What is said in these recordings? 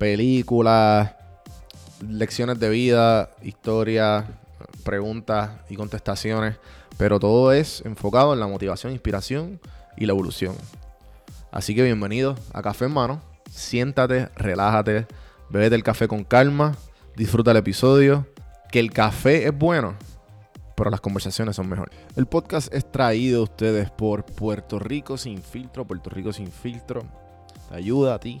películas, lecciones de vida, historias, preguntas y contestaciones, pero todo es enfocado en la motivación, inspiración y la evolución. Así que bienvenido a Café en Mano. Siéntate, relájate, bebete el café con calma, disfruta el episodio. Que el café es bueno, pero las conversaciones son mejores. El podcast es traído a ustedes por Puerto Rico Sin Filtro. Puerto Rico Sin Filtro te ayuda a ti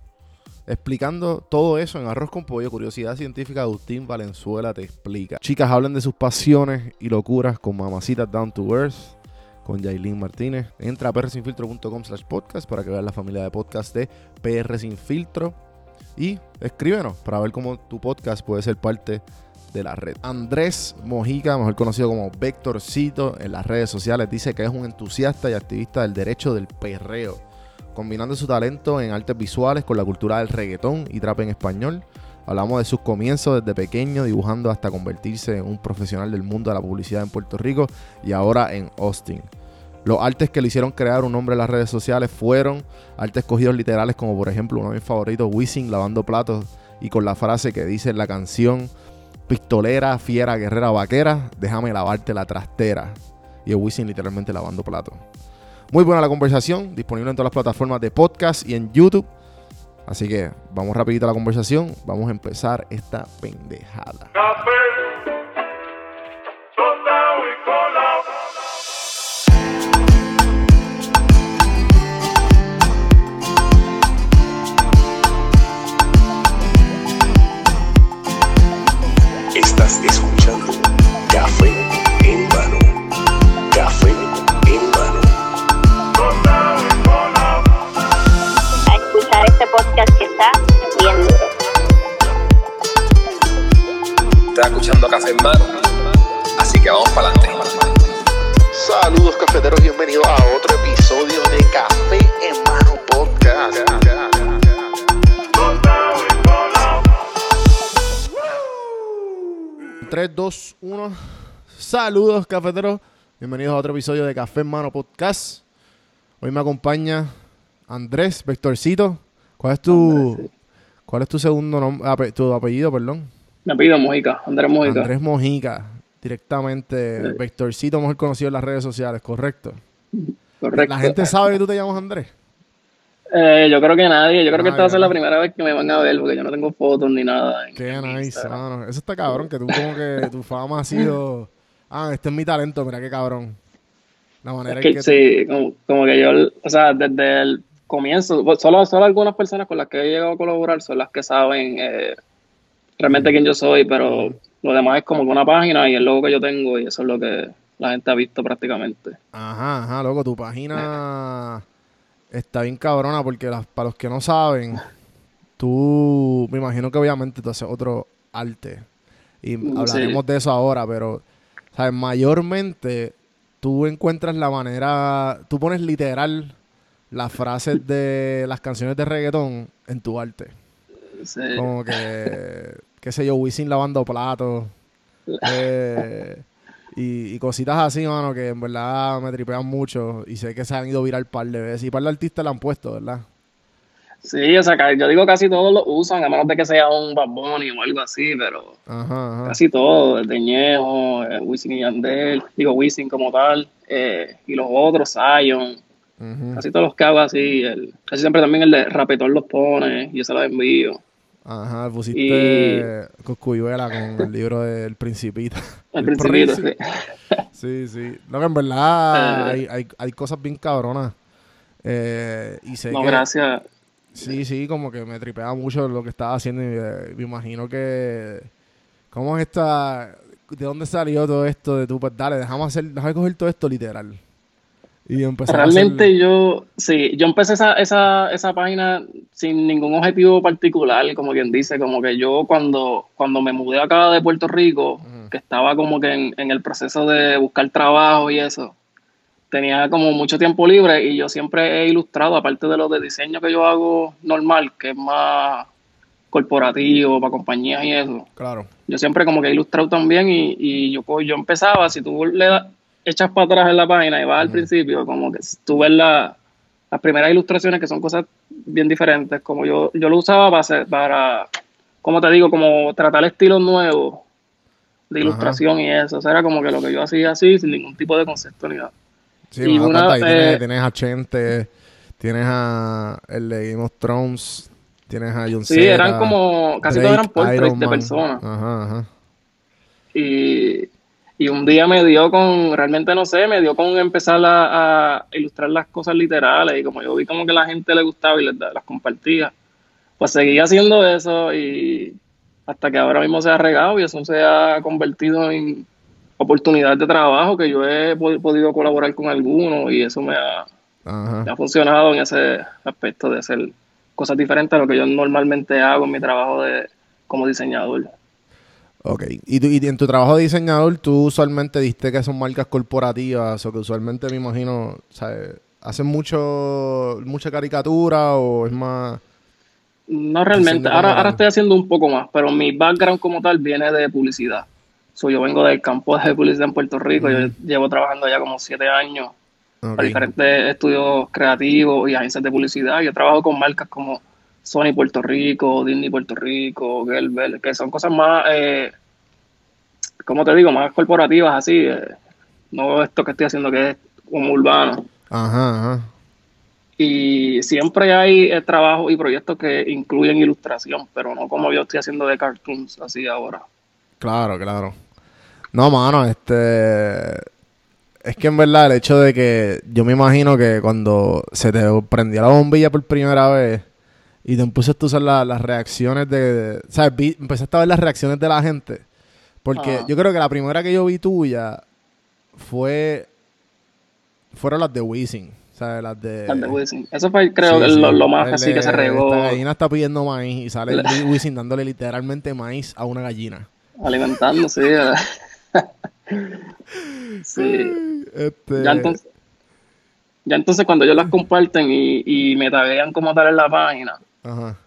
explicando todo eso en Arroz con Pollo, Curiosidad Científica, Agustín Valenzuela te explica. Chicas hablen de sus pasiones y locuras con Mamacitas Down to Earth, con Yailin Martínez. Entra a prsinfiltro.com slash podcast para que veas la familia de podcast de PR Sin Filtro. Y escríbenos para ver cómo tu podcast puede ser parte de la red. Andrés Mojica, mejor conocido como Vectorcito en las redes sociales, dice que es un entusiasta y activista del derecho del perreo combinando su talento en artes visuales con la cultura del reggaetón y trap en español. Hablamos de sus comienzos desde pequeño, dibujando hasta convertirse en un profesional del mundo de la publicidad en Puerto Rico y ahora en Austin. Los artes que le hicieron crear un nombre en las redes sociales fueron artes escogidos literales como por ejemplo uno de mis favoritos, Wisin lavando platos y con la frase que dice en la canción pistolera, fiera, guerrera, vaquera, déjame lavarte la trastera. Y es literalmente lavando platos. Muy buena la conversación, disponible en todas las plataformas de podcast y en YouTube. Así que vamos rapidito a la conversación, vamos a empezar esta pendejada. escuchando Café en Mano. Así que vamos para adelante. Saludos cafeteros, bienvenidos a otro episodio de Café en Mano Podcast. 3, 2, 1. Saludos cafeteros, bienvenidos a otro episodio de Café en Mano Podcast. Hoy me acompaña Andrés Vectorcito. ¿Cuál es tu, cuál es tu segundo nombre, tu apellido, perdón? Me apellido Mojica, Andrés Mojica. Andrés Mojica, directamente, Vectorcito, mejor conocido en las redes sociales, ¿correcto? Correcto. ¿La gente sabe que tú te llamas Andrés? Eh, yo creo que nadie. Yo creo que esta va a ser la primera vez que me van a ver porque yo no tengo fotos ni nada. Qué nice, mano. Eso está cabrón, que tú como que tu fama ha sido... Ah, este es mi talento, mira qué cabrón. La manera que, Sí, como, que yo, o sea, desde el comienzo, solo, solo algunas personas con las que he llegado a colaborar son las que saben eh, realmente quién yo soy, pero lo demás es como una página y el logo que yo tengo y eso es lo que, la gente ha visto prácticamente. Ajá, ajá, loco, tu página está bien cabrona porque para los que no saben, tú, me imagino que obviamente tú haces otro arte y mm, hablaremos de eso ahora, pero, ¿sabes? Mayormente tú encuentras la manera, tú pones literal las frases de las canciones de reggaetón en tu arte. Como que, qué sé yo, Wisin lavando platos. Eh, y, cositas así, mano, que en verdad me tripean mucho y sé que se han ido viral par de veces. Y par de artistas la han puesto, ¿verdad? Sí, o sea, yo digo casi todos lo usan, a menos de que sea un Bad Bunny o algo así, pero casi todo, el Deñejo, eh, Wisin y Yandel, digo Wisin como tal, eh, y los otros, Zion, casi todos los que hago así, el, casi siempre también el de Rapetón los pone y yo se los envío. Ajá, pusiste y... Coscuyuela con el libro del Principito. El, Principito, sí. Sí, sí. No, que en verdad eh. hay, hay, hay, cosas bien cabronas. Eh, y sé no, gracias. Sí, sí, como que me tripea mucho lo que estaba haciendo y eh, me imagino que... ¿Cómo es esta...? ¿De dónde salió todo esto de tu... Pues dale, dejamos hacer, déjame coger todo esto literal. Realmente yo, sí, yo empecé esa, esa, esa página sin ningún objetivo particular, como quien dice, como que yo cuando, cuando me mudé acá de Puerto Rico, que estaba como que en, en, el proceso de buscar trabajo y eso, tenía como mucho tiempo libre y yo siempre he ilustrado, aparte de lo de diseño que yo hago normal, que es más corporativo, para compañías y eso. Claro. Yo siempre como que he ilustrado también y, y yo, yo empezaba, si tú le das echas para atrás en la página y vas al principio, como que tú ves las primeras ilustraciones que son cosas bien diferentes, como yo, yo lo usaba para, para, como te digo, como tratar estilos nuevos de ilustración y eso. O sea, era como que lo que yo hacía así, sin ningún tipo de concepto ni nada. Sí, y una, eh, tienes, a Chente, tienes a el de Game of Thrones, tienes a John Sí, eran como, casi todos eran portraits de personas. Ajá, ajá. Y y un día me dio con, realmente no sé, me dio con empezar a, ilustrar las cosas literales y como yo vi como que la gente le gustaba y les, las compartía, pues seguí haciendo eso y hasta que ahora mismo se ha regado y eso se ha convertido en oportunidades de trabajo que yo he podido colaborar con algunos y eso me ha, me ha funcionado en ese aspecto de hacer cosas diferentes a lo que yo normalmente hago en mi trabajo de como diseñador. Ok. ¿Y, en tu trabajo de diseñador, tú usualmente diste que son marcas corporativas o que usualmente me imagino, ¿sabes? ¿Hacen mucho, mucha caricatura o es más...? No realmente. Ahora, ahora estoy haciendo un poco más, pero mi background como tal viene de publicidad. yo vengo del campo de publicidad en Puerto Rico. Yo llevo trabajando ya como siete años para diferentes estudios creativos y agencias de publicidad. Yo trabajo con marcas como Sony Puerto Rico, Disney Puerto Rico, Gelbel, que son cosas más, eh, como te digo, más corporativas así, eh, no esto que estoy haciendo que es como urbano. Ajá, ajá. Y siempre hay eh, trabajos y proyectos que incluyen ilustración, pero no como yo estoy haciendo de cartoons así ahora. Claro, claro. No, mano, este... Es que en verdad el hecho de que yo me imagino que cuando se te prendió la bombilla por primera vez, y te empezaste a usar las reacciones de, ¿sabes? empezaste a ver las reacciones de la gente. Porque yo creo que la primera que yo vi tuya fue fueron las de Wisin. ¿sabes? Las de... Las de Wisin. Eso fue, creo, Lo, más así que se regó. La gallina está pidiendo maíz y sale Wisin dándole literalmente maíz a una gallina. Alimentándose. sí. Este... Ya entonces, ya entonces cuando ellos las comparten y, y me taguean como tal en la página, Ajá.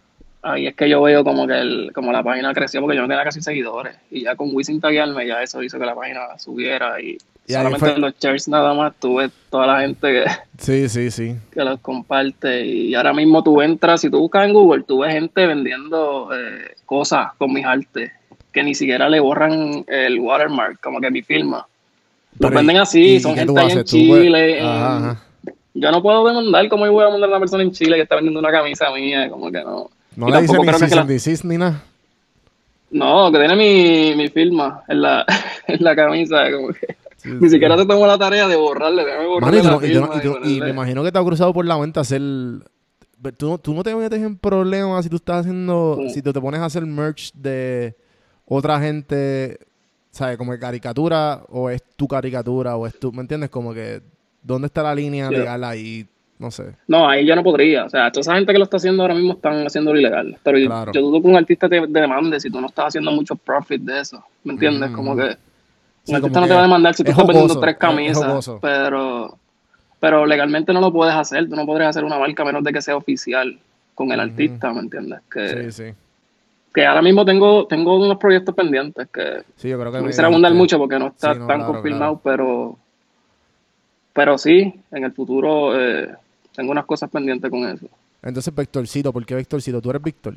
Ahí es que yo veo como que el, como la página creció porque yo no tenía casi seguidores. Y ya con Wisin taguearme, ya eso hizo que la página subiera. Y, solamente en los shares nada más tuve toda la gente que, sí, sí, sí. que los comparte. Y ahora mismo tú entras, si tú buscas en Google, tú ves gente vendiendo eh, cosas con mis artes que ni siquiera le borran el watermark, como que mi firma. Los venden así, son gente en Chile. ajá yo no puedo demandar como yo voy a mandar a una persona en Chile que está vendiendo una camisa mía, como que no. No le dicen ni si ni nada. No, que tiene mi, mi firma en la, en la camisa, como que ni siquiera te tomó la tarea de borrarle, y, me imagino que te ha cruzado por la mente hacer... ¿Tú, tú no te metes en problemas si tú estás haciendo... Si tú te pones a hacer merch de otra gente ¿sabes? Como que caricatura o es tu caricatura o es tu, ¿me entiendes? Como que, ¿dónde está la línea legal ahí? No sé. No, ahí yo no podría. O sea, toda esa gente que lo está haciendo ahora mismo están haciendo lo ilegal. Pero Claro. yo dudo que un artista te, demande si tú no estás haciendo mucho profit de eso. ¿Me entiendes? Mm. Como que Sí, un artista no que te va a demandar si tú es estás vendiendo tres es- es camisas. pero, pero legalmente no lo puedes hacer. Tú no podrías hacer una marca a menos de que sea oficial con el artista, ¿me entiendes? Que, Sí, sí. que ahora mismo tengo, tengo unos proyectos pendientes que Sí, yo creo que no me quisiera abundar mucho porque no está Sí, no, tan claro, confirmado, pero pero sí, en el futuro eh, tengo unas cosas pendientes con eso. Entonces, Vectorcito, ¿por qué Vectorcito? ¿Tú eres Víctor?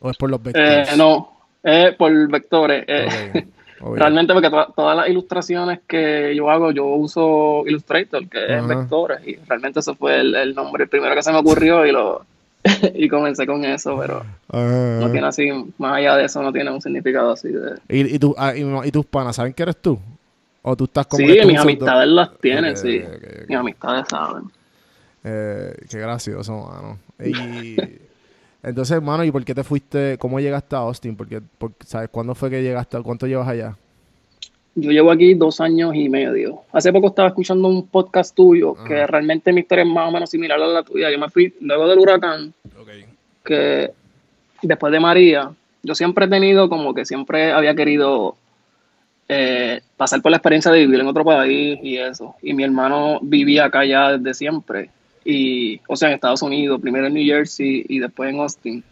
¿O es por los Eh, vectores? no, es por vectores. eh, Ok, obvio. realmente porque to- todas las ilustraciones que yo hago, yo uso Illustrator, que es vectores, y realmente eso fue el, el nombre el primero que se me ocurrió y lo y comencé con eso, pero Ajá. no tiene así, más allá de eso, no tiene un significado así de... ¿Y, y, tú- ah, y, y tus panas saben que eres tú? ¿O tú estás como Sí, mis amistades las tienen, sí. Mis amistades saben. Eh, qué gracioso, mano. Y entonces, hermano, ¿y por qué te fuiste? ¿Cómo llegaste a Austin? Porque, porque, ¿sabes cuándo fue que llegaste? ¿Cuánto llevas allá? Yo llevo aquí dos años y medio. Hace poco estaba escuchando un podcast tuyo que realmente mi historia es más o menos similar a la tuya. Yo me fui luego del huracán, que después de María, yo siempre he tenido como que siempre había querido eh, pasar por la experiencia de vivir en otro país y eso. Y mi hermano vivía acá ya desde siempre. Y, o sea, en Estados Unidos, primero en New Jersey y después en Austin.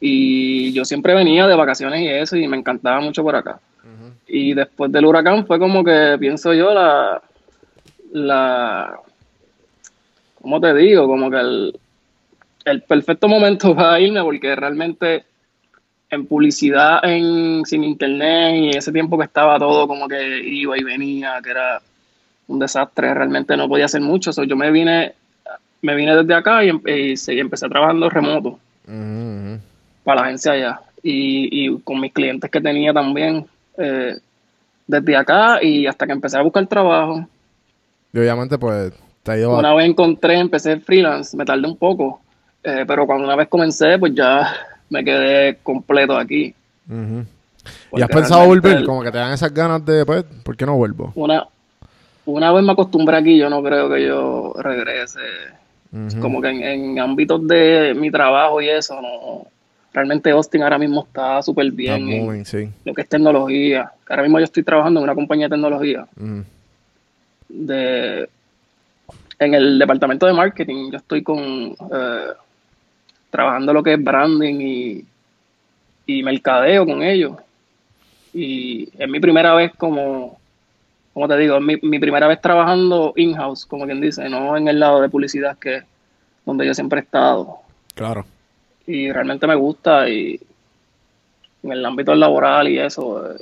Y yo siempre venía de vacaciones y eso, y me encantaba mucho por acá. Y después del huracán fue como que, pienso yo, la, la, ¿cómo te digo? Como que el, el perfecto momento para irme, porque realmente en publicidad, en, sin internet y ese tiempo que estaba todo como que iba y venía, que era un desastre, realmente no podía hacer mucho. So, yo me vine, me vine desde acá y, y seguí- empecé trabajando remoto ujú. para la agencia allá y, y con mis clientes que tenía también eh, desde acá y hasta que empecé a buscar trabajo. Y obviamente, pues, te ha ido a- Una vez encontré, empecé freelance, me tardé un poco, eh, pero cuando una vez comencé, pues ya me quedé completo aquí. ¿Y has pensado volver? el- Como que te dan esas ganas de, pues, ¿por qué no vuelvo? Una, una vez me acostumbré aquí, yo no creo que yo regrese. Como que en, en ámbitos de mi trabajo y eso, no. Realmente Austin ahora mismo está súper bien. en- moving, sí. lo que es tecnología. Ahora mismo yo estoy trabajando en una compañía de tecnología de en el departamento de marketing. Yo estoy con eh, trabajando lo que es branding y, y mercadeo con ellos. Y es mi primera vez como, como te digo, es mi, mi primera vez trabajando in-house, como quien dice, no en el lado de publicidad que es donde yo siempre he estado. Claro. Y realmente me gusta y en el ámbito laboral y eso, eh,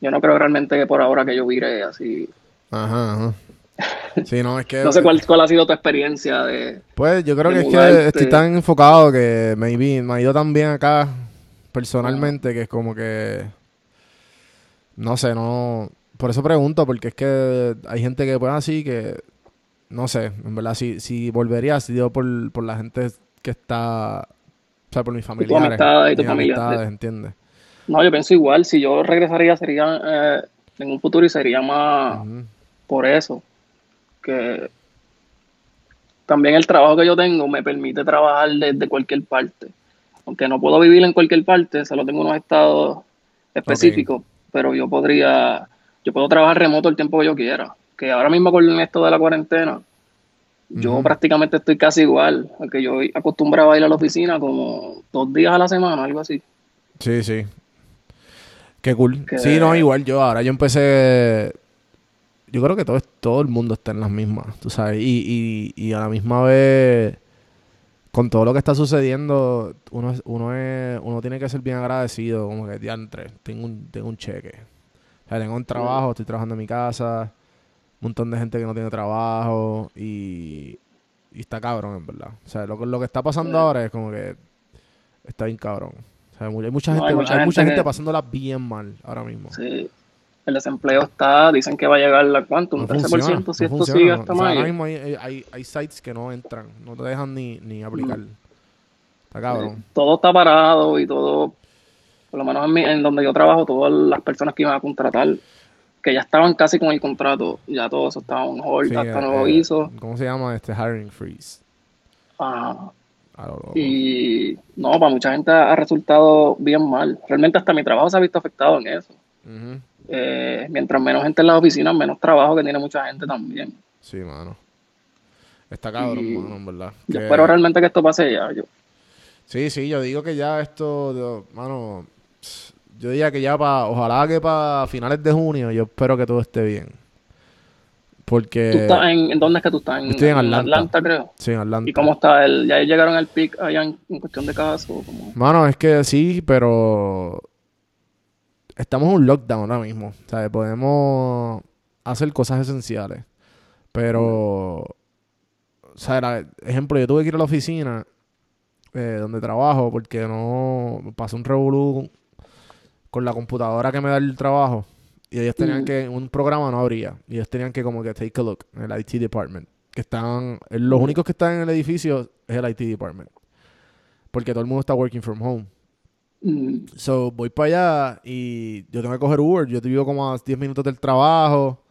yo no creo realmente que por ahora que yo vire así. Ajá, ajá. Sí, no, es que... No sé cuál, cuál ha sido tu experiencia de... Pues yo creo que es que estoy tan enfocado que maybe me ha ido tan bien acá personalmente que es como que no sé, no por eso pregunto porque es que hay gente que pues así que no sé, en verdad si si volvería ha sido por, por la gente que está o sea, por mis familiares, amistades y tu familia. ¿entiendes? No, yo pienso igual, si yo regresaría sería eh, en un futuro y sería más Ujú. por eso, que también el trabajo que yo tengo me permite trabajar desde cualquier parte. Aunque no puedo vivir en cualquier parte, solo tengo unos estados específicos, pero yo podría, yo puedo trabajar remoto el tiempo que yo quiera. Que ahora mismo con esto de la cuarentena, yo prácticamente estoy casi igual, aunque yo acostumbraba a ir a la oficina como dos días a la semana, algo así. Sí, sí. Qué cool. Que- Sí, no, igual yo ahora yo empecé. Yo creo que todo, todo el mundo está en las mismas, tú sabes. Y, y, y a la misma vez, con todo lo que está sucediendo, uno, es- uno, es, uno tiene que ser bien agradecido. Como que, diantre, tengo un, tengo un cheque. O sea, tengo un trabajo, estoy trabajando en mi casa. Un montón de gente que no tiene trabajo. Y, y está cabrón, en verdad. O sea, lo, que- lo que está pasando Sí. ahora es como que está bien cabrón. O sea, hay mucha No, gente, hay mucha hay mucha gente gente que- pasándola bien mal ahora mismo. Sí. El desempleo está, dicen que va a llegar a cuánto, un No 13% funciona, si no esto funciona, sigue no. hasta O sea, ahora mismo hay, hay, hay sites que no entran, no te dejan ni, ni aplicar. Está cabrón. Todo está parado y todo por lo menos en, mi- en donde yo trabajo, todas las personas que iban a contratar, que ya estaban casi con el contrato, ya todo eso estaba en hold, Sí, hasta eh, nuevo eh, hizo. ¿Cómo se llama este hiring freeze? Ajá. A lo loco. Y no, para mucha gente ha resultado bien mal. Realmente hasta mi trabajo se ha visto afectado en eso. Ujú. Eh, mientras menos gente en las oficinas, menos trabajo que tiene mucha gente también. Sí, mano. Está cabrón, Y mano, en verdad. Yo Que- espero realmente que esto pase ya. Yo, Sí, sí, yo digo que ya esto, yo- mano, yo diría que ya para, ojalá que para finales de junio, yo espero que todo esté bien. Porque... ¿Tú estás en, en dónde es que tú estás? En, estoy en Atlanta. creo. Sí, en Atlanta. ¿Y cómo está el? ¿Ya llegaron al pic allá en, en cuestión de casos? Mano, es que sí, pero estamos en un lockdown ahora mismo. ¿sabes? Podemos hacer cosas esenciales. Pero, o sea, la- ejemplo, yo tuve que ir a la oficina eh, donde trabajo porque no pasó un revolú con la computadora que me da el trabajo. Y ellos tenían Ujú. que, un programa no abría. Y ellos tenían que como que take a look en el IT department. Que están, los únicos que están en el edificio es el IT department. Porque todo el mundo está working from home. Mm, So, voy para allá y yo tengo que coger Uber. Yo te vivo como a 10 minutos del trabajo.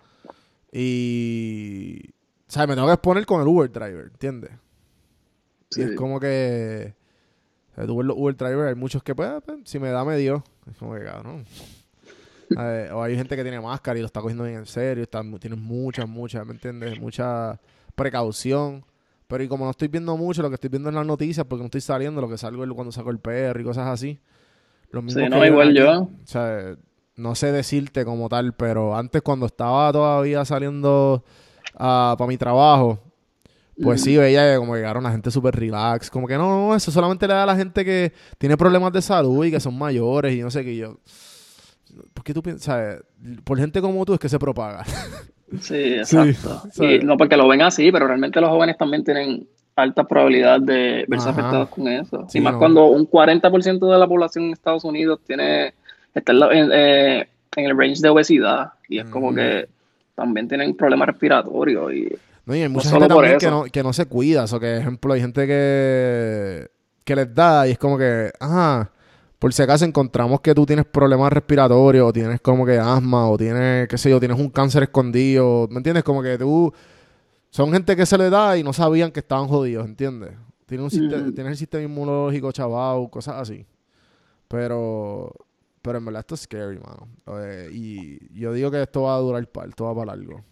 Y. ¿Sabes? Me tengo que exponer con el Uber driver, ¿entiendes? sí. Y es como que. o sea, tú ves los Uber drivers, hay muchos que, pues, pues, si me da, me dio. Es como que, cabrón. Eh, o hay gente que tiene máscara y lo está cogiendo bien en serio. Está, tienen muchas, muchas, ¿me entiendes? Mucha precaución. Pero y como no estoy viendo mucho, lo que estoy viendo en las noticias, porque no estoy saliendo, lo que salgo es cuando saco el perro y cosas así. Lo mismo Sí, no, igual yo. O sea, no sé decirte como tal, pero antes cuando estaba todavía saliendo para mi trabajo, pues sí, veía que como que llegaron la gente súper relax. Como que no, no, eso solamente le da a la gente que tiene problemas de salud y que son mayores y no sé qué. Y yo, ¿por qué tú piensas? Por gente como tú es que se propaga. Sí, exacto. sí. Y no porque lo ven así, pero realmente los jóvenes también tienen alta probabilidad de verse Ajá. afectados con eso. Sí, y más no. cuando un 40% de la población en Estados Unidos tiene está en, eh, en el range de obesidad y es como Ujú. que también tienen problemas respiratorios y No, y hay mucha gente también que no, que no se cuida. O sea, que, ejemplo, hay gente que, que les da y es como que, ajá, por si acaso encontramos que tú tienes problemas respiratorios o tienes como que asma o tienes, qué sé yo, tienes un cáncer escondido. ¿Me entiendes? Como que tú... Son gente que se le da y no sabían que estaban jodidos, ¿entiendes? Tienen, un Ujú. tienen el sistema inmunológico chaval, cosas así. Pero... Pero en verdad esto es scary, mano. Eh, y yo digo que esto va a durar para, esto va para largo.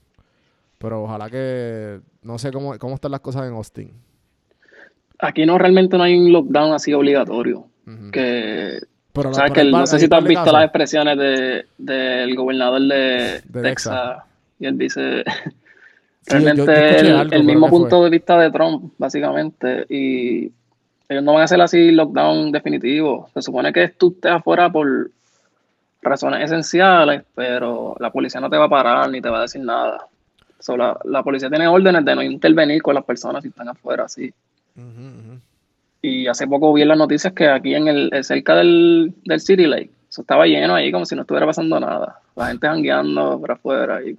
Pero ojalá que... No sé cómo, cómo están las cosas en Austin. aquí no realmente no hay un lockdown así obligatorio. Que, Pero la- ¿sabes pero que el- no sé si tú has de visto las expresiones de, del gobernador de, De Texas Texas. y él dice Sí, yo- yo realmente el, algo, el pero mismo punto de vista de Trump, básicamente. Y ellos no van a hacer así lockdown definitivo. Se supone que tú estés afuera por razones esenciales, pero la policía no te va a parar ni te va a decir nada. So, la, la policía tiene órdenes de no intervenir con las personas si están afuera, así. Y hace poco vi en las noticias que aquí en el cerca del, del City Lake, eso estaba lleno ahí como si no estuviera pasando nada. La gente jangueando por afuera. Y,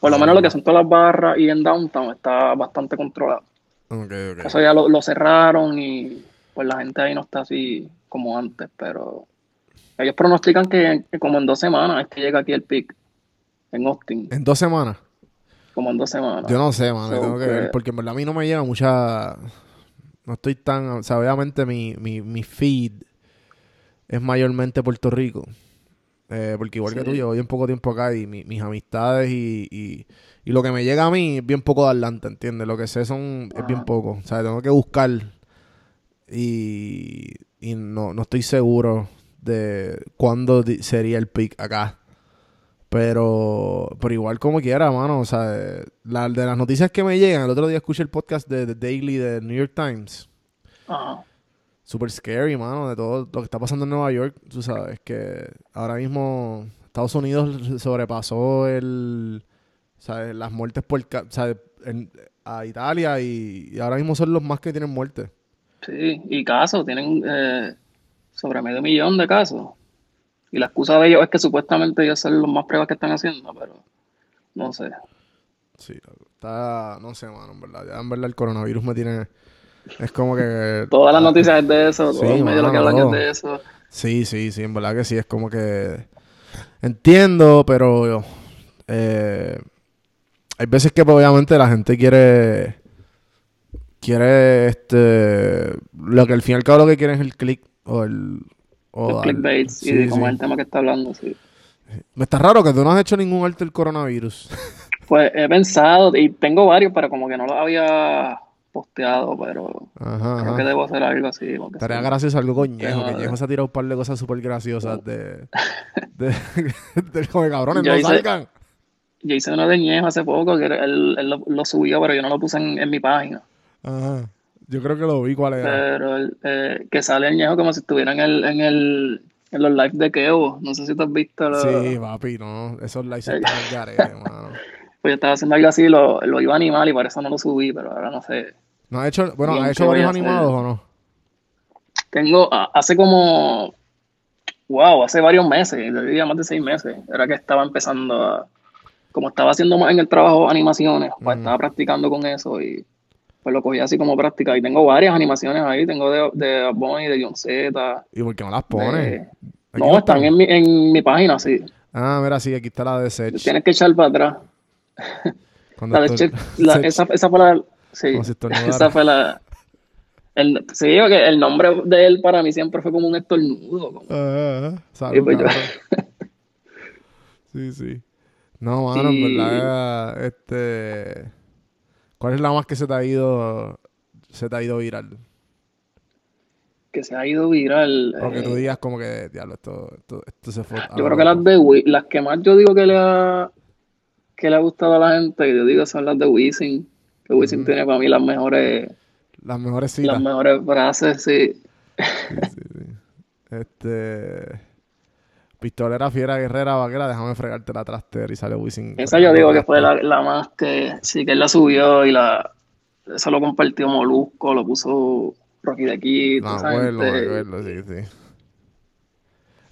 por lo menos lo que son todas las barras y en downtown está bastante controlado. Ok, ok. Eso ya lo, lo cerraron y pues la gente ahí no está así como antes, pero ellos pronostican que, que como en dos semanas es que llega aquí el pic en Austin, En dos semanas. como en dos semanas. Yo no sé, mano. So, tengo que que- ver. Porque en verdad a mí no me llega mucha... No estoy tan... O sea, obviamente mi, mi, mi feed es mayormente Puerto Rico. Eh, porque igual que tú, llevo bien poco tiempo acá y mi- mis amistades y, y, y lo que me llega a mí es bien poco de Atlanta, ¿entiendes? Lo que sé son es bien poco. O sea, tengo que buscar y, y no, no estoy seguro de cuándo sería el pick acá. Pero, pero igual como quiera, mano. O sea, la, de las noticias que me llegan, el otro día escuché el podcast de The Daily de New York Times. Ajá. Super scary, mano, de todo lo que está pasando en Nueva York. Tú sabes que ahora mismo Estados Unidos sobrepasó el, ¿sabes? las muertes por, ¿sabes? En- a Italia y, y ahora mismo son los más que tienen muertes. Sí, y casos, tienen eh, sobre medio millón de casos. Y la excusa de ellos es que supuestamente ellos son los más pruebas que están haciendo, pero no sé. Sí, está, no sé, mano, en verdad. Ya en verdad el coronavirus me tiene, es como que... Todas las noticias es de eso, todos Sí, los medios lo que hablan es de eso. Sí, sí, sí, en verdad que sí, es como que entiendo, pero eh, hay veces que pues, obviamente la gente quiere quiere este lo que al fin y al cabo lo que quieren es el click o el o Los clickbaits sí, y como sí. el tema que está hablando, sí. Me está raro que tú no has hecho ningún arte del coronavirus. Pues he pensado, y tengo varios, pero como que no los había posteado, pero Ajá, creo ajá. que debo hacer algo así. Estaría sí. gracioso algo con Ñejo, que Ñejo se ha tirado un par de cosas súper graciosas de, de, de como de cabrones, Yo no hice- salgan. Yo hice uno de Ñejo hace poco, que él, él lo, lo subió, pero yo no lo puse en, en mi página. Ajá. Yo creo que lo vi cuál era. Pero él, eh, que sale el Ñejo como si estuviera en, el, en, el, en los lives de Kevo. No sé si tú has visto. lo- Sí, papi, no. Esos likes están al garete, mano. Pues yo estaba haciendo algo así, lo, lo iba a animar y por eso no lo subí, pero ahora no sé. ¿No ha hecho, bueno, ¿ha ¿qué hecho varios animados o no? Tengo, hace como, wow, hace varios meses, yo diría más de seis meses, era que estaba empezando a, como estaba haciendo más en el trabajo animaciones, pues estaba practicando con eso y pues lo cogí así como práctica. Y tengo varias animaciones ahí, tengo de, de Bunny, de John Z. ¿Y por qué no las pones? de- No, están en mi, en mi página, sí. Ah, mira, sí, aquí está la de Sech. Tienes que echar para atrás. Cuando La de la- Sech, esa, esa fue la, sí, esa fue la, el, sí, porque el nombre de él para mí siempre fue como un estornudo. como- ajá. Salud, pues yo-. Sí, sí. No, mano, en verdad, este... ¿Cuál es la más que se te ha ido, se te ha ido viral? que se ha ido viral. O que eh, tú digas como que, diablo, esto, esto, esto se fue... yo creo que las loco". de las que más yo digo que le ha que le ha gustado a la gente, yo digo son las de Wisin. Que Wisin tiene para mí las mejores, Las mejores citas. las mejores frases, sí. Sí, sí, sí. Este... Pistolera, fiera, guerrera, vaquera, déjame fregarte la trastera y sale Wisin. Esa yo digo que fue la, la más que sí que él la subió y la eso lo compartió Molusco, lo puso Rocky de aquí, esa acuerdo, me gente. acuerdo, sí, sí.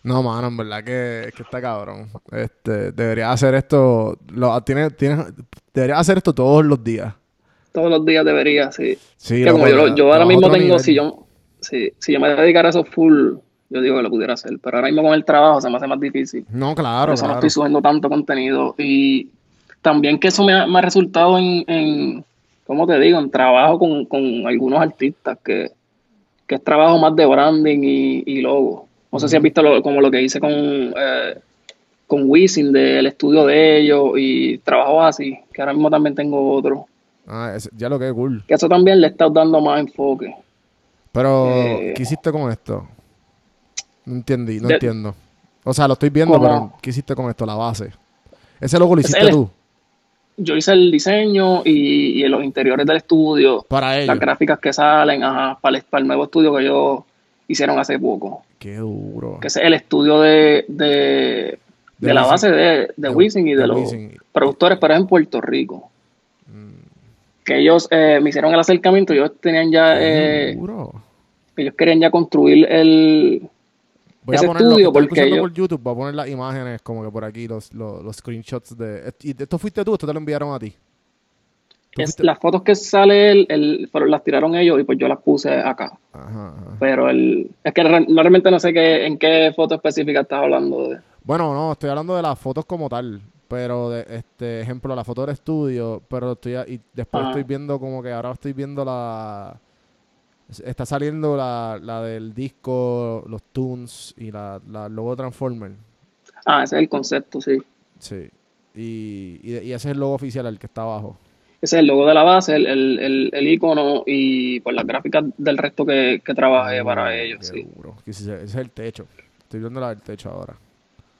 No, mano, en verdad que, es que está cabrón. Este, debería hacer esto, lo, tiene, tiene, debería hacer esto todos los días. Todos los días debería, sí. Sí, que como yo, yo ahora mismo tengo, nivel. si yo, si, si yo me dedicara a eso full, yo digo que lo pudiera hacer, pero ahora mismo con el trabajo se me hace más difícil. No, Por claro, eso no estoy subiendo tanto contenido. Y también que eso me ha, me ha resultado en, en, ¿cómo te digo? En trabajo con, con algunos artistas, que, que es trabajo más de branding y, y logo. No sé si has visto lo- como lo que hice con, eh, con Wisin del estudio de ellos y trabajos así, que ahora mismo también tengo otro. Ah, es- ya lo que es cool. Que eso también le está dando más enfoque. Pero, Eh, ¿qué hiciste con esto? No entendí, no De- entiendo. O sea, lo estoy viendo, pero ¿qué hiciste con esto? La base. Ese logo lo Ese hiciste tú. Yo hice el diseño y, y los interiores del estudio, Para ellos. las gráficas que salen, ajá, para el, para el nuevo estudio que ellos hicieron hace poco. Qué duro. que ese es el estudio de, de, De de la base de, de Wisin y de, de los Wisin. productores, pero es en Puerto Rico. Mm. Que ellos eh, me hicieron el acercamiento, ellos tenían ya, eh, ellos querían ya construir el... Voy ese a poner lo que estudio, porque yo- por YouTube, voy a poner las imágenes como que por aquí, los, los, los screenshots de... ¿Y esto fuiste tú? ¿Esto te lo enviaron a ti? ¿Tú Es, las fotos que sale, el, el- las tiraron ellos y pues yo las puse acá. Ajá, ajá. Pero el, es que re- realmente no sé qué, en qué foto específica estás hablando de. Bueno, no, estoy hablando de las fotos como tal, pero de este ejemplo, la foto del estudio, pero estoy y después Ajá. estoy viendo como que ahora estoy viendo la está saliendo la, la del disco, los tunes y la, la logo Transformer. Ah, ese es el concepto, sí. Sí. Y, y, y ese es el logo oficial, el que está abajo. Ese es el logo de la base, el, el, el, el icono y pues las gráficas del resto que, que trabajé para ellos, sí. ese es el techo. Estoy viendo la del techo ahora.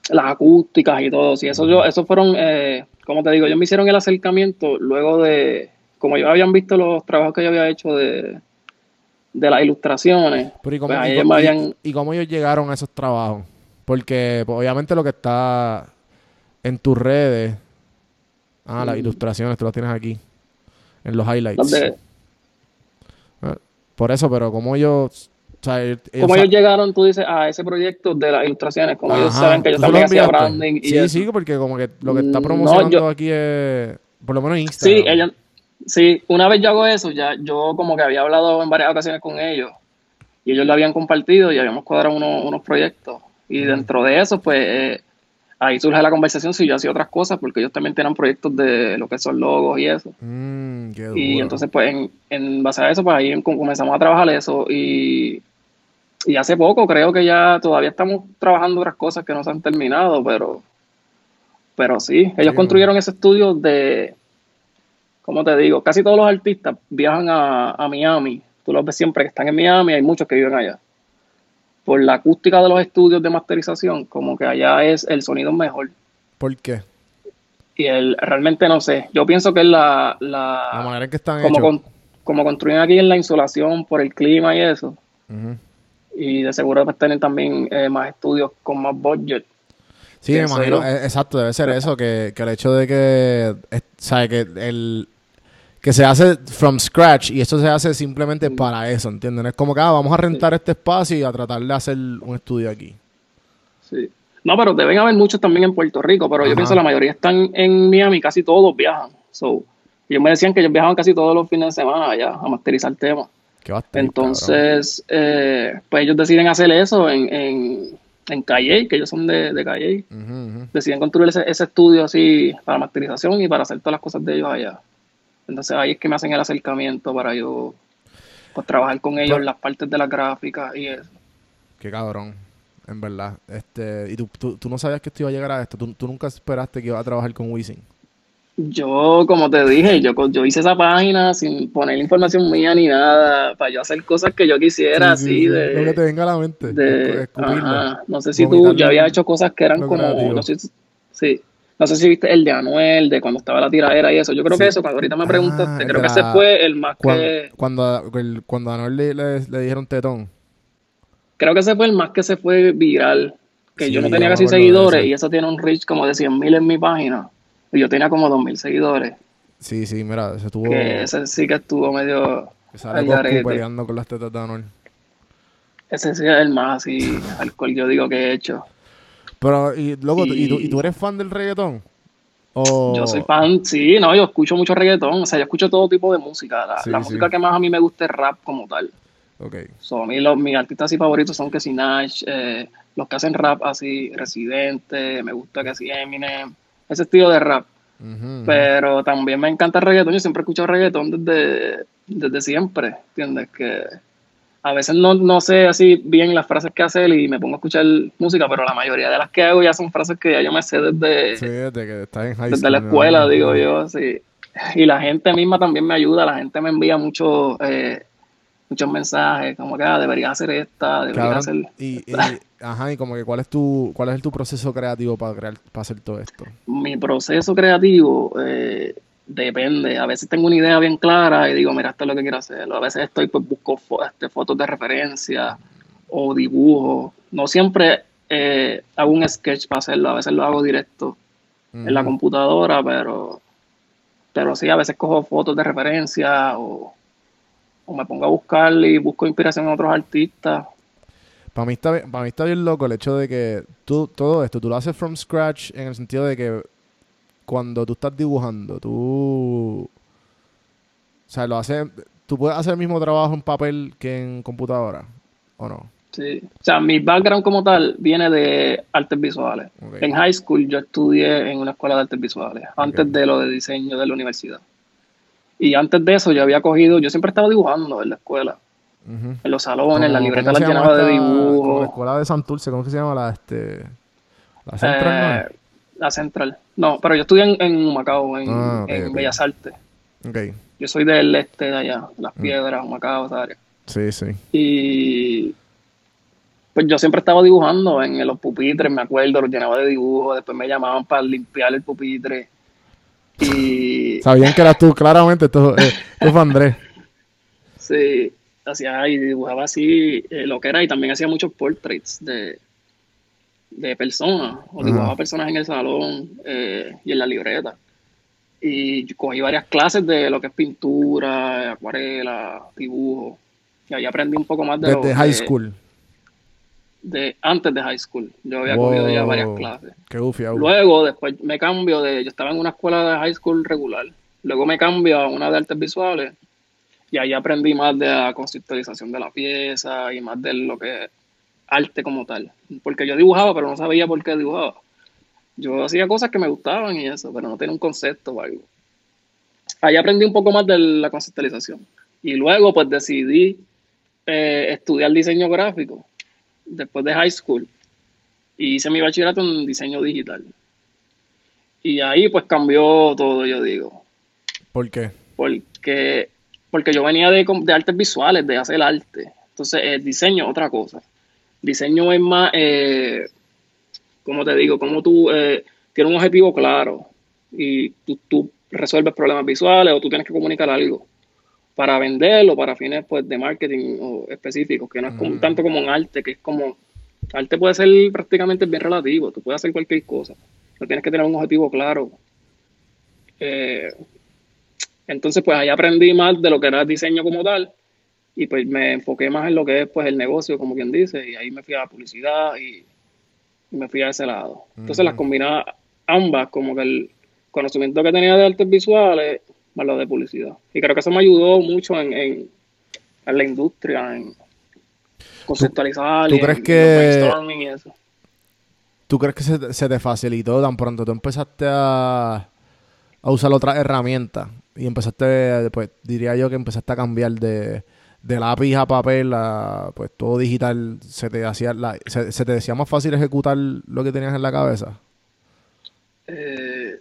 Las acústicas y todo, sí. Eso yo, esos fueron, eh, como te digo, ellos me hicieron el acercamiento luego de, como ellos habían visto los trabajos que yo había hecho de, de las ilustraciones, Pero ¿y cómo, pues y ellos cómo- me y- habían, y cómo ellos llegaron a esos trabajos? Porque pues, obviamente lo que está en tus redes, ah, las Mm. ilustraciones, tú las tienes aquí, en los highlights. de, Ah, Por eso, pero como ellos... O sea, ellos- como ellos llegaron, tú dices, a ese proyecto de las ilustraciones, como ellos saben que yo ¿tú se lo también hacía branding y Sí, eso. sí, porque como que lo que está Mm, no, promocionando yo- aquí es... Por lo menos Sí, Instagram. Sí, una vez yo hago eso, ya yo como que había hablado en varias ocasiones con ellos y ellos lo habían compartido y habíamos cuadrado unos, unos proyectos. Y dentro de eso, pues eh, ahí surge la conversación si yo hacía otras cosas, porque ellos también tenían proyectos de lo que son logos y eso. Mm, qué Y duro. entonces, pues, en, en base a eso, pues ahí com- comenzamos a trabajar eso. Y, y hace poco, creo que ya todavía estamos trabajando otras cosas que no se han terminado, pero, pero sí, ellos construyeron ese estudio de, ¿cómo te digo? Casi todos los artistas viajan a, a Miami. Tú los ves siempre que están en Miami, hay muchos que viven allá. Por la acústica de los estudios de masterización, como que allá es el sonido mejor. ¿Por qué? Y el, realmente no sé. Yo pienso que es la, la, La manera en que están como, con- como construyen aquí en la insolación por el clima y eso. Y de seguro pues tienen también eh, más estudios con más budget. Sí, me imagino, eh, exacto, debe ser eso, que, que el hecho de que, es- sabe, que el que se hace from scratch y eso se hace simplemente para eso, ¿entienden? Es como que, ah, vamos a rentar este espacio y a tratar de hacer un estudio aquí. Sí. No, pero deben haber muchos también en Puerto Rico, pero Ajá. yo pienso la mayoría están en Miami, casi todos viajan. So, ellos me decían que ellos viajaban casi todos los fines de semana allá a masterizar temas. Qué cabrón. Entonces, eh, pues ellos deciden hacer eso en, en, en Calle, que ellos son de, de Calle. Deciden construir ese, ese estudio así para masterización y para hacer todas las cosas de ellos allá. Entonces ahí es que me hacen el acercamiento para yo pues, trabajar con ellos Pero- las partes de la gráfica y eso. Qué cabrón, en verdad. Este, y tú, tú, tú no sabías que esto iba a llegar a esto. Tú, tú nunca esperaste que iba a trabajar con Wisin. Yo, como te dije, yo, yo hice esa página sin poner información mía ni nada, para yo hacer cosas que yo quisiera, Sí, sí, así sí. de... Lo que te venga a la mente. de- ajá. No sé si tú, yo había hecho cosas que eran como, no sé, sí, no sé si viste el de Anuel, de cuando estaba la tiradera y eso. Yo creo Sí. que eso, cuando ahorita me Ah, preguntaste, el creo que ese fue el más Cuando, que, cuando, el- cuando a Anuel le, le, le dijeron tetón. creo que ese fue el más que se fue viral, que Sí, yo no tenía casi seguidores y eso tiene un reach como de 100 mil en mi página. Y yo tenía como 2 mil seguidores, Sí, sí, mira, se tuvo... que ese sí que estuvo medio... que sale garete. peleando con las tetas de Anuel. Ese sí es el más así, al cual yo digo que he hecho. Pero, y luego, ¿y, tú, Y- ¿y tú eres fan del reggaetón? Yo soy fan, sí, no, yo escucho mucho reggaetón, o sea, yo escucho todo tipo de música. La, Sí, la sí. música que más a mí me gusta es rap como tal. Ok. So, a mí los, mis artistas así favoritos son que si Nash, eh, los que hacen rap así, Residente, me gusta que si Eminem, ese estilo de rap. Pero también me encanta el reggaetón, yo siempre he escuchado reggaetón desde, desde siempre, ¿entiendes? Que a veces no, no sé así bien las frases que hace él y me pongo a escuchar música, pero la mayoría de las que hago ya son frases que ya yo me sé desde, Sí, desde que estás en high desde school. la escuela, digo yo, sí. Y la gente misma también me ayuda, la gente me envía mucho, eh, muchos mensajes, como que ah, deberías hacer esta, deberías Cabrón, hacer... y, y- ajá, y como que cuál es tu, cuál es tu proceso creativo para crear, para hacer todo esto. Mi proceso creativo eh, depende. A veces tengo una idea bien clara y digo, mira, esto es lo que quiero hacer. A veces estoy, pues busco fo- este, fotos de referencia o dibujos. No siempre eh, hago un sketch para hacerlo, a veces lo hago directo en la computadora, pero, pero sí, a veces cojo fotos de referencia o, o me pongo a buscar y busco inspiración en otros artistas. Para mí, está, bien- para mí está bien loco el hecho de que tú, todo esto, tú lo haces from scratch en el sentido de que cuando tú estás dibujando, tú... O sea, lo haces... ¿Tú puedes hacer el mismo trabajo en papel que en computadora? ¿O no? Sí. O sea, mi background como tal viene de artes visuales. En high school yo estudié en una escuela de artes visuales, antes de lo de diseño de la universidad. Y antes de eso yo había cogido, yo siempre estaba dibujando en la escuela, en los salones, la ¿Cómo- libreta la llenaba de como la escuela de Santurce, ¿cómo que se llama la, este... La Central, ¿no? Eh, la central. No, pero yo estudié en, en Macao, en, Ah, ok, en ok. Bellas Artes. Ok, Yo soy del este de allá, Mm. Las Piedras, Macao, esa área. sí, sí. Y pues yo siempre estaba dibujando en los pupitres, me acuerdo, los llenaba de dibujos, después me llamaban para limpiar el pupitre. Y Sabían que eras tú, claramente, esto, eh, fue Andrés. sí, hacía y dibujaba así eh, lo que era, y también hacía muchos portraits de, de personas, o dibujaba personas en el salón eh, y en la libreta. Y cogí varias clases de lo que es pintura, acuarela, dibujo. Y ahí aprendí un poco más de lo Desde high que- school. De antes de high school. Yo había cogido ya Wow. varias clases. Qué ufia. Luego, después me cambio de. Yo estaba en una escuela de high school regular. Luego me cambio a una de artes visuales. Y ahí aprendí más de la conceptualización de la pieza y más de lo que es arte como tal. Porque yo dibujaba, pero no sabía por qué dibujaba. Yo hacía cosas que me gustaban y eso, pero no tenía un concepto o algo. Ahí aprendí un poco más de la conceptualización. Y luego pues decidí eh, estudiar diseño gráfico después de high school. Y hice mi bachillerato en diseño digital. Y ahí pues cambió todo, yo digo. ¿Por qué? Porque, porque yo venía de, de artes visuales, de hacer arte. Entonces, el diseño otra cosa. Diseño es más, eh, como te digo, como tú eh, tienes un objetivo claro y tú, tú, resuelves problemas visuales o tú tienes que comunicar algo para venderlo, para fines pues, de marketing o específicos, que no es como, tanto como un arte, que es como, arte puede ser prácticamente bien relativo, tú puedes hacer cualquier cosa, no tienes que tener un objetivo claro. Eh, entonces, pues ahí aprendí más de lo que era el diseño como tal y pues me enfoqué más en lo que es pues el negocio, como quien dice, y ahí me fui a la publicidad y, y me fui a ese lado. Entonces las combinaba ambas, como que el conocimiento que tenía de artes visuales más lo de publicidad. Y creo que eso me ayudó mucho en, en, en la industria, en conceptualizar ¿Tú, y, crees en- que- y eso. ¿Tú crees que se, te- se te facilitó tan pronto? Tú empezaste a, a usar otras herramientas y empezaste, pues diría yo que empezaste a cambiar de, de lápiz a papel a pues todo digital. ¿Se te, hacía la- se, se te decía más fácil ejecutar lo que tenías en la cabeza? Eh,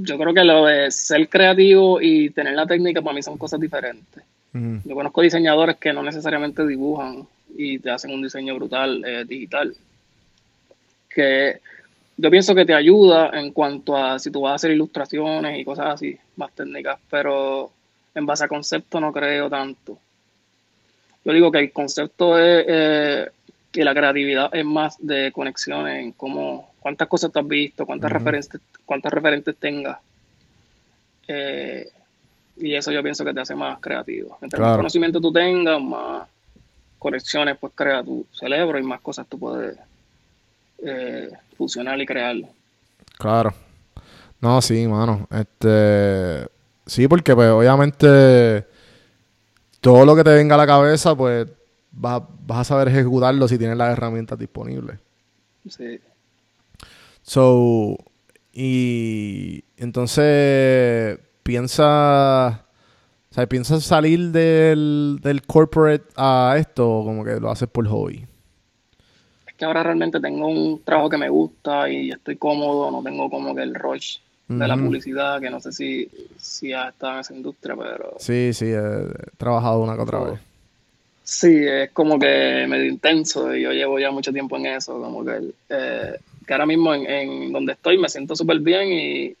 yo creo que lo de ser creativo y tener la técnica para mí son cosas diferentes. Yo conozco diseñadores que no necesariamente dibujan y te hacen un diseño brutal eh, digital. Que yo pienso que te ayuda en cuanto a si tú vas a hacer ilustraciones y cosas así, más técnicas, pero en base a concepto no creo tanto. Yo digo que el concepto es eh, que la creatividad es más de conexiones en cómo, cuántas cosas tú has visto, cuántas, referentes, cuántas referentes tengas. Eh, y eso yo pienso que te hace más creativo. Claro. más conocimiento tú tengas, más conexiones pues crea tu cerebro y más cosas tú puedes eh, fusionar y crear. Claro. No, sí, mano. Este. Sí, porque pues obviamente todo lo que te venga a la cabeza, pues vas, vas a saber ejecutarlo si tienes las herramientas disponibles. Sí. So, y entonces piensa, o sea, piensas salir del, del corporate a esto o como que lo haces por hobby. Es que ahora realmente tengo un trabajo que me gusta y estoy cómodo, no tengo como que el rush de la publicidad, que no sé si, si has estado en esa industria, pero Sí, sí, he, trabajado una que otra vez. sí, es como que medio intenso y yo llevo ya mucho tiempo en eso, como que, eh, que ahora mismo en, en donde estoy me siento súper bien y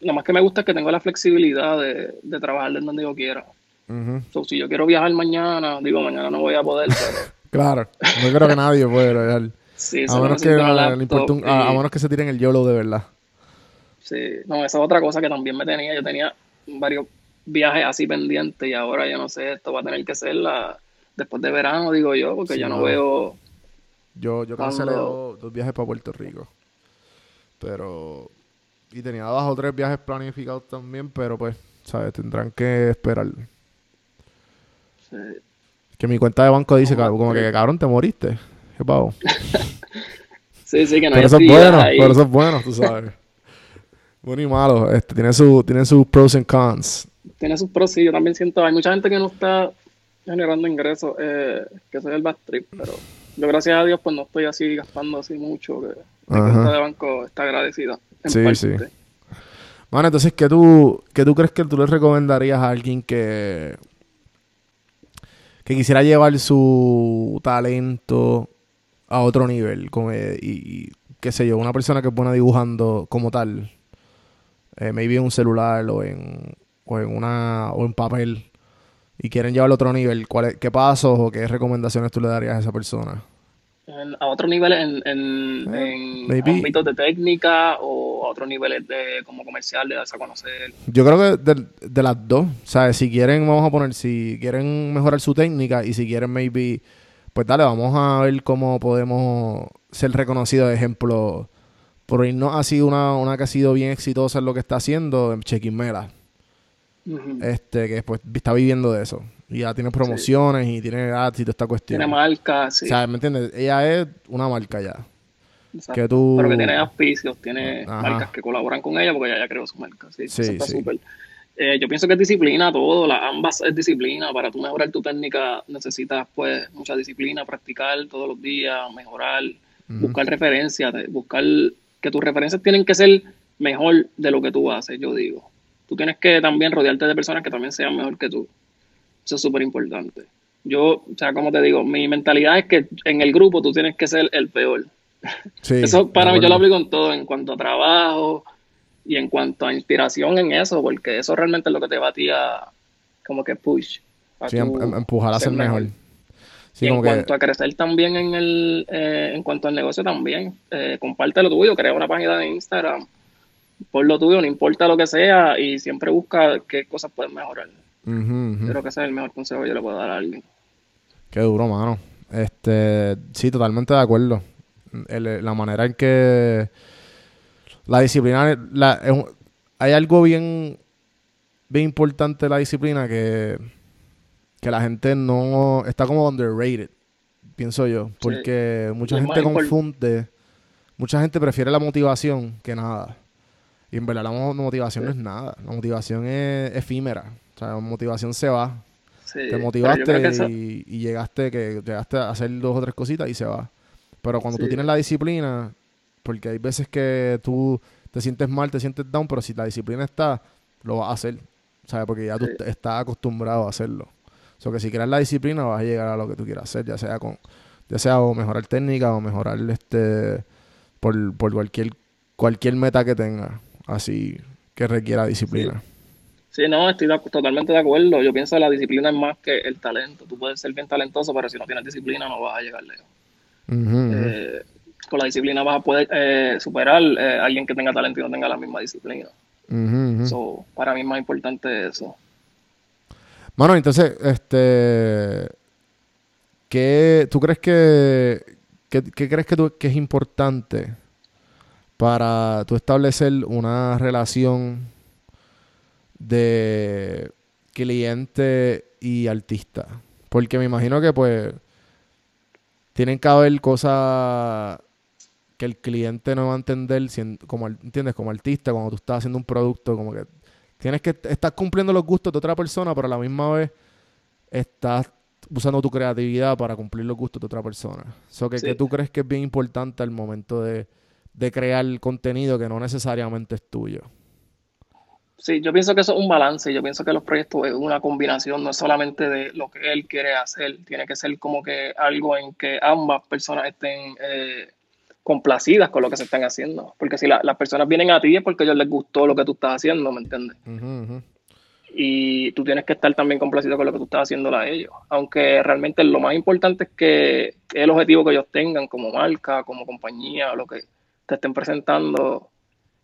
lo más que me gusta es que tengo la flexibilidad de, de trabajar desde donde yo quiera. Ujú. So, si yo quiero viajar mañana, digo mañana no voy a poder, pero Claro, no creo que nadie puede real. sí, A menos, que, a, menos que se tiren el YOLO de verdad. Sí, no, esa es otra cosa que también me tenía. Yo tenía varios viajes así pendientes y ahora yo no sé, esto va a tener que ser la, después de verano, digo yo, porque Sí, ya no veo. Yo, yo cancelé dos, dos viajes para Puerto Rico. Pero. Y tenía dos o tres viajes planificados también, pero pues, ¿sabes? Tendrán que esperar. sí. Que mi cuenta de banco dice, ca- como que cabrón, te moriste. ¿Qué pavo? Sí, sí, que no Pero hay eso es bueno, ahí. pero eso es bueno, tú sabes. bueno y malo. Este, tiene, su, tiene sus pros and cons. Tiene sus pros, sí, yo también siento, hay mucha gente que no está generando ingresos, eh, que soy el bad trip, pero yo gracias a Dios pues no estoy así gastando así mucho, que mi cuenta de banco está agradecida. En Sí, parte. sí. Bueno, entonces, ¿qué tú, ¿qué tú crees que tú le recomendarías a alguien que, que quisiera llevar su talento a otro nivel? Eh, y, y, qué sé yo, una persona que es buena dibujando como tal, eh, maybe en un celular o en, o en una o en papel, y quieren llevarlo a otro nivel, ¿cuál es- ¿qué pasos o qué recomendaciones tú le darías a esa persona? En- a otros niveles en, en, Eh, en ámbitos de técnica o a otros niveles de como comercial, de darse a conocer. Yo creo que de, de las dos, ¿sabes? Si quieren, vamos a poner, si quieren mejorar su técnica y si quieren, maybe, pues dale, vamos a ver cómo podemos ser reconocidos. Ejemplo, por irnos así una, una que ha sido bien exitosa en lo que está haciendo, Chequimela, Este, que pues está viviendo de eso. Y ya tiene promociones y tiene ads y toda esta cuestión. Tiene marca, sí. O sea, ¿me entiendes? Ella es una marca ya. Exacto. que tú- Pero que tiene auspicios, tiene Ajá. marcas que colaboran con ella porque ella ya creó su marca. Sí, Sí, eso está sí. súper. Eh, yo pienso que es disciplina todo, la, ambas es disciplina. Para tú mejorar tu técnica necesitas pues mucha disciplina, practicar todos los días, mejorar, buscar referencias, buscar que tus referencias tienen que ser mejor de lo que tú haces, yo digo. Tú tienes que también rodearte de personas que también sean mejor que tú. Eso es súper importante. Yo, o sea, como te digo, mi mentalidad es que en el grupo tú tienes que ser el peor. Sí, Eso para mí yo lo aplico en todo, en cuanto a trabajo y en cuanto a inspiración en eso, porque eso realmente es lo que te va a ti a como que push. a Sí, em- em- empujar a ser mejor. Sí, y en que... cuanto a crecer también en el eh, en cuanto al negocio también, eh, comparte lo tuyo, crea una página de Instagram, por lo tuyo, no importa lo que sea, y siempre busca qué cosas puedes mejorar. Yo creo que ese es el mejor consejo que yo le puedo dar a alguien. Qué duro, mano. Este, sí, totalmente de acuerdo. El- la manera en que la disciplina, la- es hay algo bien, bien importante de la disciplina que, que la gente no está como underrated, pienso yo, porque mucha Es gente confunde, mucha gente prefiere la motivación que nada. Y en verdad la mo- motivación no es nada, la motivación es efímera, o sea, la motivación se va, Sí, te motivaste eso- y, y llegaste que llegaste a hacer dos o tres cositas y se va. Pero cuando tú Sí. tienes la disciplina, porque hay veces que tú te sientes mal, te sientes down, pero si la disciplina está, lo vas a hacer, ¿sabes? Porque ya tú estás acostumbrado a hacerlo. O sea, que si creas la disciplina vas a llegar a lo que tú quieras hacer, ya sea con ya sea o mejorar técnica o mejorar este por, por cualquier cualquier meta que tengas, así que requiera disciplina. Sí, no, estoy totalmente de acuerdo. Yo pienso que la disciplina es más que el talento. Tú puedes ser bien talentoso, pero si no tienes disciplina no vas a llegar lejos. Eh, con la disciplina vas a poder eh, superar eh, a alguien que tenga talento y no tenga la misma disciplina. So, para mí es más importante eso. Mano, entonces, este. ¿Qué tú crees que. ¿Qué, qué crees que, tú- que es importante para tú establecer una relación de cliente y artista? Porque me imagino que, pues. Tienen que haber cosas que el cliente no va a entender, como, ¿entiendes? Como artista, cuando tú estás haciendo un producto, como que tienes que estás cumpliendo los gustos de otra persona, pero a la misma vez estás usando tu creatividad para cumplir los gustos de otra persona. So que, Sí. que tú crees que es bien importante al momento de, de crear contenido que no necesariamente es tuyo. Sí, yo pienso que eso es un balance. Yo pienso que los proyectos es una combinación, no es solamente de lo que él quiere hacer. Tiene que ser como que algo en que ambas personas estén eh, complacidas con lo que se están haciendo. Porque si la- las personas vienen a ti es porque a ellos les gustó lo que tú estás haciendo, ¿me entiendes? Y tú tienes que estar también complacido con lo que tú estás haciendo a ellos. Aunque realmente lo más importante es que el objetivo que ellos tengan como marca, como compañía, lo que te estén presentando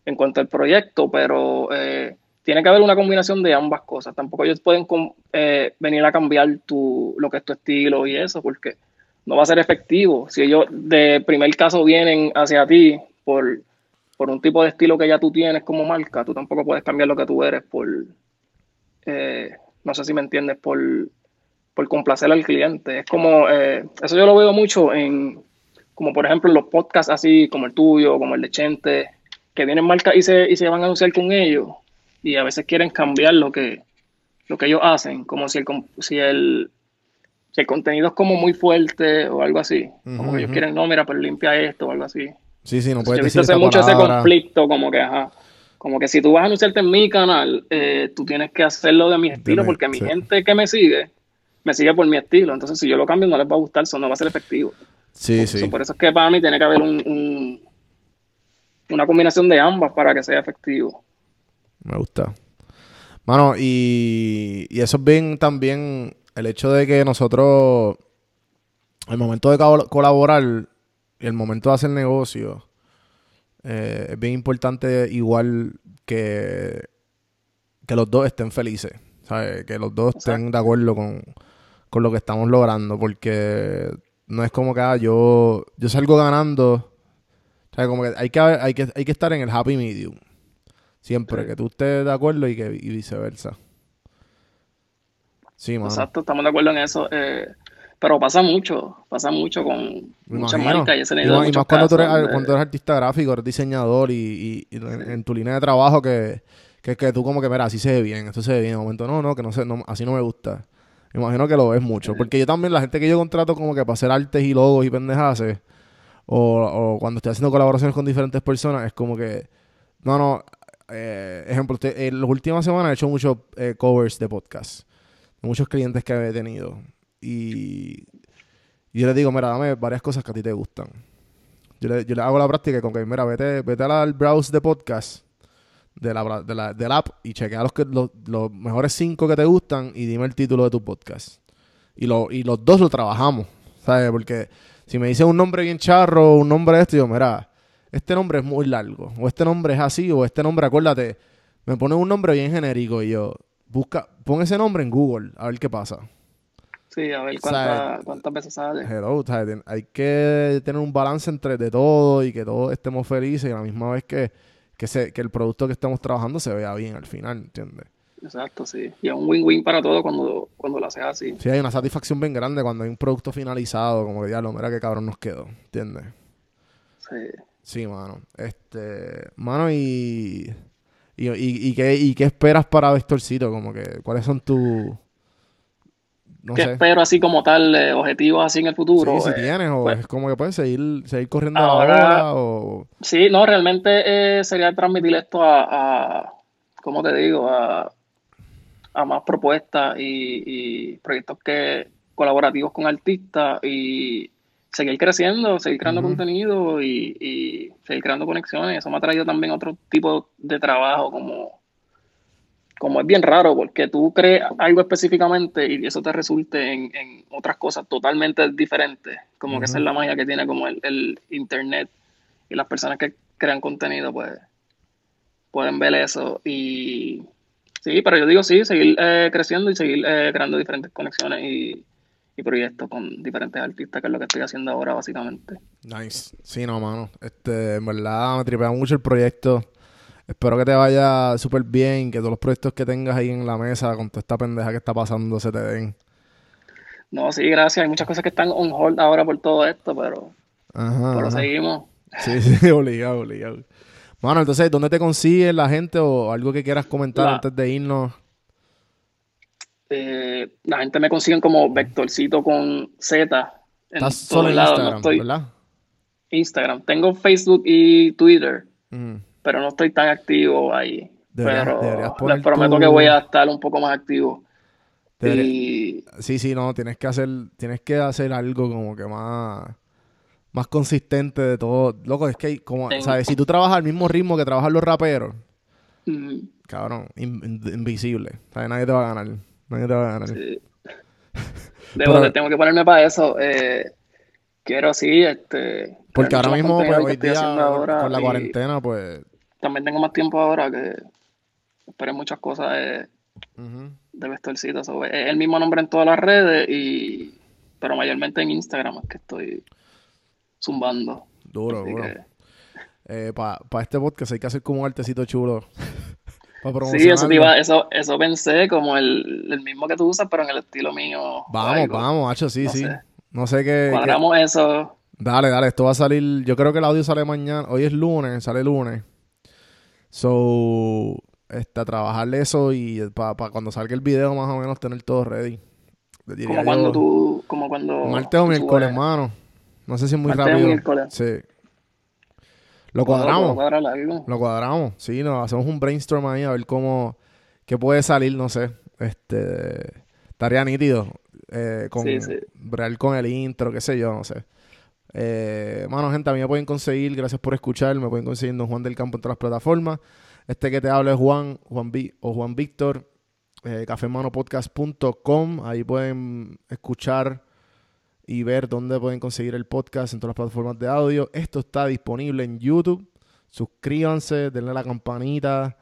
en cuanto al proyecto, pero eh, tiene que haber una combinación de ambas cosas. Tampoco ellos pueden eh, venir a cambiar tu, lo que es tu estilo y eso, porque no va a ser efectivo. Si ellos de primer caso vienen hacia ti por, por un tipo de estilo que ya tú tienes como marca, tú tampoco puedes cambiar lo que tú eres por, eh, no sé si me entiendes, por, por complacer al cliente. Es como, eh, eso yo lo veo mucho en, como por ejemplo los podcasts así, como el tuyo, como el de Chente, que vienen marcas y se, y se van a anunciar con ellos y a veces quieren cambiar lo que, lo que ellos hacen, como si el, si el, si el contenido es como muy fuerte o algo así, como que ellos quieren, no, mira, pues limpia esto o algo así. Sí, sí, no Yo puedes he decir visto mucho ese conflicto, como que, ajá, como que si tú vas a anunciarte en mi canal, eh, tú tienes que hacerlo de mi estilo, porque mi sí. gente que me sigue, me sigue por mi estilo. Entonces, si yo lo cambio, no les va a gustar, eso no va a ser efectivo. Sí, So, sí. por eso es que para mí tiene que haber un, un- una combinación de ambas para que sea efectivo. Me gusta. Mano, y, y eso es bien también el hecho de que nosotros, el momento de col- colaborar y el momento de hacer negocio, eh, es bien importante igual que, que los dos estén felices, ¿sabes? Que los dos estén de acuerdo con, con lo que estamos logrando, porque no es como que ah, yo, yo salgo ganando, ¿sabes? Como que hay que, haber- hay que hay que estar en el happy medium. Siempre, Sí. que tú estés de acuerdo y que y viceversa. Sí, mano. Exacto, estamos de acuerdo en eso. eh, pero pasa mucho, pasa mucho con Me muchas imagino. marcas y ese Y nivel más, y cuando, tú eres, casos, cuando eh, eres artista gráfico, eres diseñador y, y- y en, en tu línea de trabajo que, que, que tú como que, mira, así se ve bien, esto se ve bien. De momento, no, no, que no sé, no, así no me gusta. Me imagino que lo ves mucho. Porque yo también, la gente que yo contrato como que para hacer artes y logos y pendejaces, o, o cuando estoy haciendo colaboraciones con diferentes personas, es como que, no, no, eh, ejemplo, usted, en las últimas semanas he hecho muchos eh, covers de podcast. Muchos clientes que he tenido. Y, y yo les digo, mira, dame varias cosas que a ti te gustan. Yo le, yo le hago la práctica con que, mira, vete, vete al browse de podcast de la, de la- del app y chequea los, que, los, los mejores cinco que te gustan y dime el título de tu podcast. Y, lo, y los dos lo trabajamos, ¿sabes? Porque si me dice un nombre bien charro, un nombre de esto, yo, mira, este nombre es muy largo, o este nombre es así, o este nombre, acuérdate, me pone un nombre bien genérico y yo, busca, pon ese nombre en Google, a ver qué pasa. Sí, a ver cuánta- cuántas veces sale. Hello, ten- hay que tener un balance entre de todo y que todos estemos felices y a la misma vez que, que, se, que el producto que estamos trabajando se vea bien al final, ¿entiendes? Exacto, sí. Y es un win-win para todos cuando, cuando lo haces así. Sí, hay una satisfacción bien grande cuando hay un producto finalizado, como que diablo, mira qué cabrón nos quedó, ¿entiendes? Sí. Sí, mano. Este, mano, y, y, y, y qué, y qué esperas para Vectorcito, como que, ¿cuáles son tus, no ¿Qué sé, espero así como tal, eh, objetivos así en el futuro? sí, si Eh, tienes, o pues, es como que puedes seguir, seguir corriendo Ahora- o... Sí, no, realmente eh, sería transmitir esto a, a ¿cómo te digo? A, a más propuestas y, y proyectos que colaborativos con artistas y seguir creciendo, seguir creando contenido y, y seguir creando conexiones. Eso me ha traído también otro tipo de trabajo como, como es bien raro porque tú crees algo específicamente y eso te resulte en, en otras cosas totalmente diferentes. Como que esa es la magia que tiene como el, el internet y las personas que crean contenido pues pueden ver eso y sí, pero yo digo sí, seguir eh, creciendo y seguir eh, creando diferentes conexiones y, y proyectos con diferentes artistas, que es lo que estoy haciendo ahora básicamente. Nice. Sí, no, mano. Este, en verdad me tripea mucho el proyecto. Espero que te vaya súper bien, que todos los proyectos que tengas ahí en la mesa con toda esta pendeja que está pasando se te den. No, sí, gracias. Hay muchas cosas que están on hold ahora por todo esto, pero, Ajá. pero ajá. seguimos. Sí, sí, obligado, obligado. Mano, entonces, ¿dónde te consigue la gente o algo que quieras comentar La- antes de irnos? Eh, la gente me consigue como Vectorcito con Z. Estás solo en no Instagram, estoy- ¿verdad? Instagram. Tengo Facebook y Twitter, Mm. Pero no estoy tan activo ahí. Deberías- pero deberías les prometo tu- que voy a estar un poco más activo. Debería- Y Sí, sí, no, tienes que hacer, tienes que hacer algo como que más, más consistente de todo. Loco, es que como, ¿sabes? Si tú trabajas al mismo ritmo que trabajan los raperos, mm, cabrón, in- in- invisible. ¿Sabes? Nadie te va a ganar. Nadie te va a ganar. sí. Debo, Pero- tengo que ponerme para eso. Eh, quiero sí, este. Porque ahora mismo, pues, hoy día, ahora con la y cuarentena, pues... También tengo más tiempo ahora que esperé muchas cosas de, Vestorcito. So, es el mismo nombre en todas las redes, y pero mayormente en Instagram es que estoy zumbando. Duro, duro. que- Para este podcast hay que hacer como un artecito chulo. Sí, eso, te iba- eso, eso pensé como el, el mismo que tú usas, pero en el estilo mío. Vamos, algo. vamos, hacho, sí, No sí. sé. No sé qué... qué- Cuadramos eso. Dale, dale, esto va a salir. Yo creo que el audio sale mañana. Hoy es lunes, sale lunes. So, este, trabajarle eso y para cuando salga el video, más o menos tener todo ready. Diría Como cuando tú. Como cuando. Martes o miércoles, subes- mano. No sé si es muy Martes o rápido. miércoles. Sí. Lo cuadramos. algo. Lo cuadramos. Sí, nos hacemos un brainstorm ahí a ver cómo. qué puede salir, no sé. Este. Tarea nítido. Eh, con, Sí, con el intro, qué sé yo, no sé. Eh, mano, gente, a mí me pueden conseguir, gracias por escuchar, me pueden conseguir en Juan del Campo en todas las plataformas. Este que te habla es Juan, Juan Vi- o Juan Víctor, eh, cafemanopodcast.com. Ahí pueden escuchar y ver dónde pueden conseguir el podcast en todas las plataformas de audio. Esto está disponible en YouTube. Suscríbanse, denle la campanita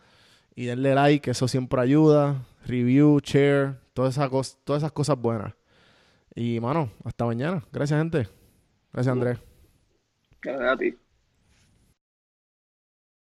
y denle like, eso siempre ayuda. Review, share, todas esas, todas esas cosas buenas. Y, mano, hasta mañana. Gracias, gente. Gracias, Andrés. Gracias a ti.